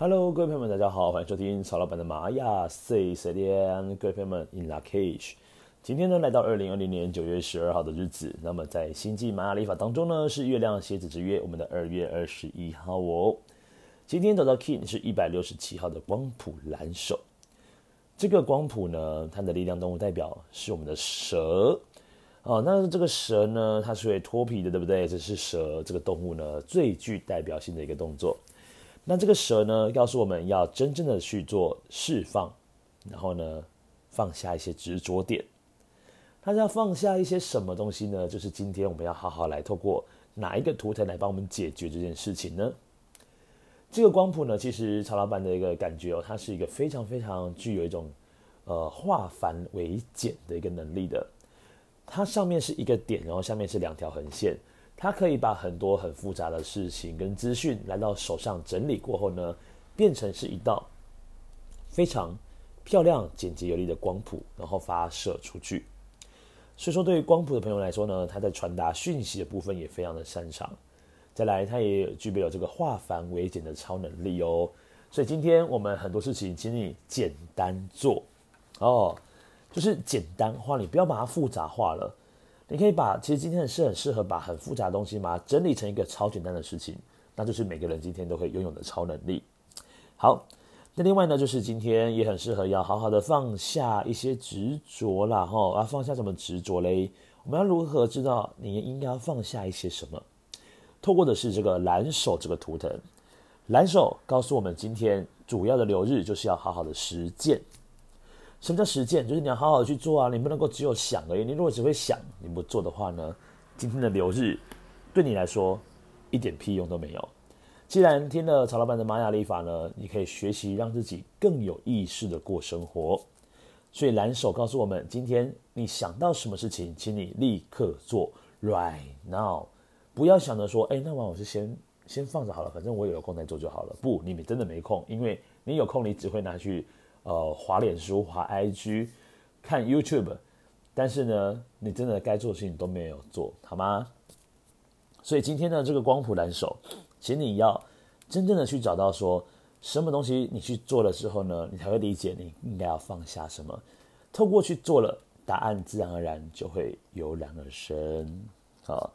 Hello，各位朋友们，大家好，欢迎收听曹老板的玛雅 Say 说电，各位朋友们 In Lak'ech。今天呢，来到二零二零年九月十二号的日子，那么在星际玛雅历法当中呢，是月亮蝎子之月，我们的二月二十一号哦。今天走到 King 是一百六十七号的光谱蓝手，这个光谱呢，它的力量动物代表是我们的蛇哦。那这个蛇呢，它是会脱皮的，对不对？这是蛇这个动物呢最具代表性的一个动作。那这个蛇呢，告诉我们要真正的去做释放，然后呢，放下一些执着点。它要放下一些什么东西呢？就是今天我们要好好来透过哪一个图腾来帮我们解决这件事情呢？这个光谱呢，其实曹老板的一个感觉哦，它是一个非常非常具有一种呃化繁为简的一个能力的。它上面是一个点，然后下面是两条横线。它可以把很多很复杂的事情跟资讯来到手上整理过后呢，变成是一道非常漂亮、简洁有力的光谱，然后发射出去。所以说，对于光谱的朋友来说呢，他在传达讯息的部分也非常的擅长。再来，他也具备有这个化繁为简的超能力哦。所以今天我们很多事情，请你简单做哦，就是简单化，你不要把它复杂化了。你可以把，其实今天是很适合把很复杂的东西嘛，整理成一个超简单的事情，那就是每个人今天都会拥有的超能力。好，那另外呢，就是今天也很适合要好好的放下一些执着啦，哈，啊，放下什么执着嘞？我们要如何知道你应该要放下一些什么？透过的是这个蓝手这个图腾，蓝手告诉我们，今天主要的流日就是要好好的实践。什么叫实践？就是你要好好去做啊！你不能够只有想而已。你如果只会想，你不做的话呢？今天的流日对你来说一点屁用都没有。既然听了曹老板的玛雅历法呢，你可以学习让自己更有意识的过生活。所以蓝手告诉我们，今天你想到什么事情，请你立刻做，right now，不要想着说，哎，那晚我是先先放着好了，反正我有空再做就好了。不，你们真的没空，因为你有空，你只会拿去。呃，滑脸书、滑 IG、看 YouTube，但是呢，你真的该做的事情都没有做好吗？所以今天呢这个光谱蓝手，请你要真正的去找到说，什么东西你去做了之后呢，你才会理解你应该要放下什么。透过去做了，答案自然而然就会油然而生。好，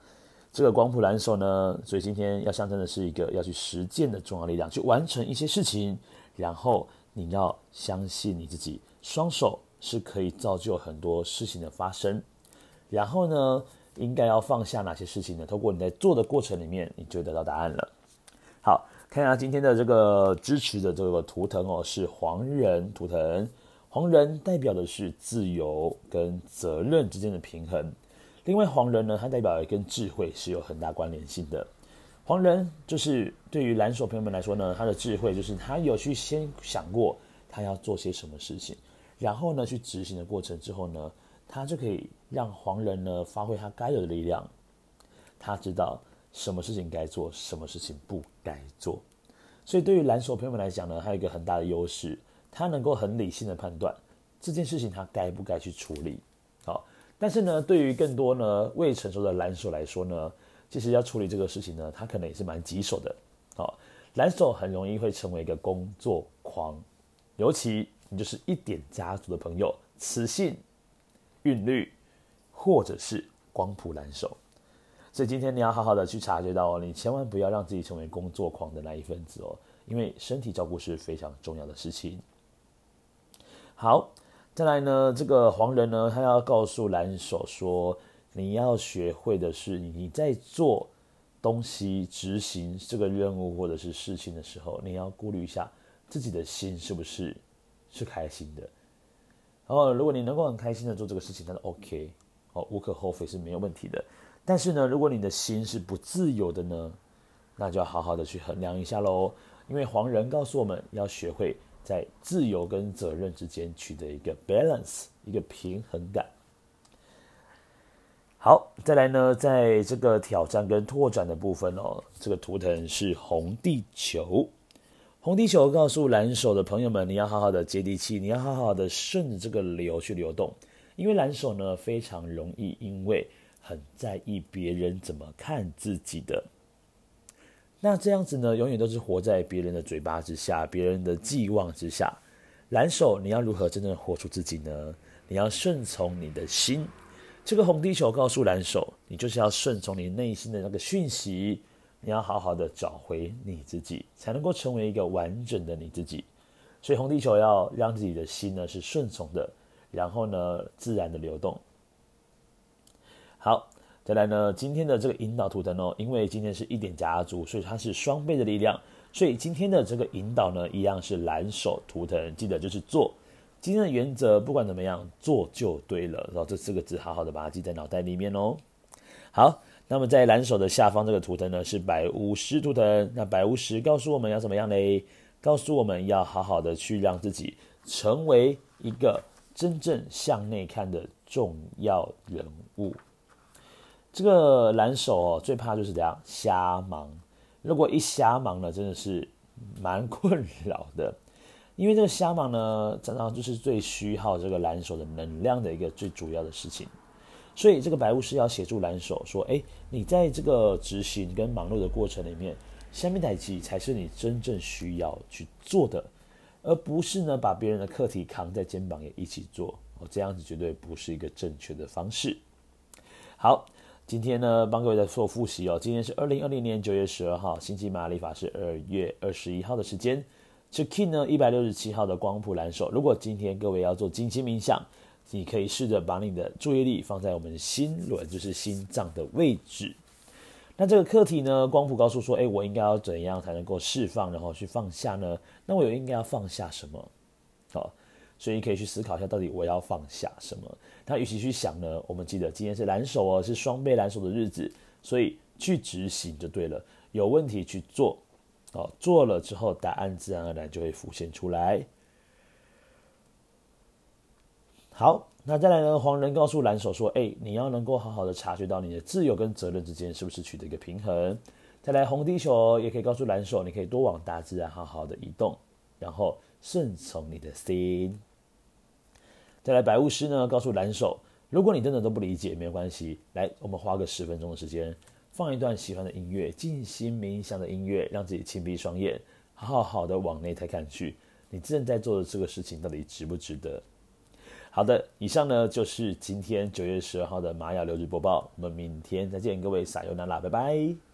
这个光谱蓝手呢，所以今天要象征的是一个要去实践的重要力量，去完成一些事情，然后。你要相信你自己，双手是可以造就很多事情的发生。然后呢，应该要放下哪些事情呢？透过你在做的过程里面，你就得到答案了。好，看一下今天的这个支持的这个图腾哦，是黄人图腾。黄人代表的是自由跟责任之间的平衡。另外，黄人呢，它代表的跟智慧是有很大关联性的。黄人就是对于蓝手朋友们来说呢，他的智慧就是他有去先想过他要做些什么事情，然后呢去执行的过程之后呢，他就可以让黄人呢发挥他该有的力量。他知道什么事情该做，什么事情不该做。所以对于蓝手朋友们来讲呢，他有一个很大的优势，他能够很理性的判断这件事情他该不该去处理。好，但是呢，对于更多呢未成熟的蓝手来说呢。其实要处理这个事情呢，他可能也是蛮棘手的。好，蓝手很容易会成为一个工作狂，尤其你就是一点家族的朋友，磁性、韵律，或者是光谱蓝手。所以今天你要好好的去察觉到哦，你千万不要让自己成为工作狂的那一份子哦，因为身体照顾是非常重要的事情。好，再来呢，这个黄人呢，他要告诉蓝手说。你要学会的是，你在做东西、执行这个任务或者是事情的时候，你要顾虑一下自己的心是不是是开心的。然后，如果你能够很开心的做这个事情，那是 OK，哦，无可厚非是没有问题的。但是呢，如果你的心是不自由的呢，那就要好好的去衡量一下喽。因为黄人告诉我们要学会在自由跟责任之间取得一个 balance，一个平衡感。好，再来呢，在这个挑战跟拓展的部分哦，这个图腾是红地球。红地球告诉蓝手的朋友们，你要好好的接地气，你要好好的顺着这个流去流动，因为蓝手呢非常容易因为很在意别人怎么看自己的，那这样子呢，永远都是活在别人的嘴巴之下，别人的寄望之下。蓝手，你要如何真正活出自己呢？你要顺从你的心。这个红地球告诉蓝手，你就是要顺从你内心的那个讯息，你要好好的找回你自己，才能够成为一个完整的你自己。所以红地球要让自己的心呢是顺从的，然后呢自然的流动。好。再来呢，今天的这个引导图腾哦，因为今天是一点家族，所以它是双倍的力量，所以今天的这个引导呢，一样是蓝手图腾，记得就是做。今天的原则不管怎么样，做就对了。然后这四个字好好的把它记在脑袋里面哦。好，那么在蓝手的下方这个图腾呢，是白巫师图腾。那白巫师告诉我们要怎么样嘞？告诉我们要好好的去让自己成为一个真正向内看的重要人物。这个蓝手哦，最怕就是这样瞎忙。如果一瞎忙呢，真的是蛮困扰的。因为这个瞎忙呢，常常就是最虚耗这个蓝手的能量的一个最主要的事情。所以这个白巫师要协助蓝手说：哎，你在这个执行跟忙碌的过程里面，下面代志才是你真正需要去做的，而不是呢把别人的课题扛在肩膀也一起做。哦，这样子绝对不是一个正确的方式。好。今天呢，帮各位在做复习哦。今天是二零二零年九月十二号，星际玛雅历法是二月二十一号的时间。是 Kin 呢一百六十七号的光谱蓝手。如果今天各位要做静心冥想，你可以试着把你的注意力放在我们心轮，就是心脏的位置。那这个课题呢，光谱告诉说，哎，我应该要怎样才能够释放，然后去放下呢？那我有应该要放下什么？好。所以你可以去思考一下，到底我要放下什么？那与其去想呢，我们记得今天是蓝手哦，是双倍蓝手的日子，所以去执行就对了。有问题去做，哦，做了之后，答案自然而然就会浮现出来。好，那再来呢？黄人告诉蓝手说：“哎，你要能够好好的察觉到你的自由跟责任之间是不是取得一个平衡。”再来红地球也可以告诉蓝手，你可以多往大自然好好的移动，然后顺从你的心。再来，白巫师呢，告诉蓝手，如果你真的都不理解，没有关系。来，我们花个十分钟的时间，放一段喜欢的音乐，静心冥想的音乐，让自己轻闭双眼，好好的往内台看去，你正在做的这个事情到底值不值得？好的，以上呢就是今天九月十二号的玛雅流日播报，我们明天再见，各位撒由那拉，拜拜。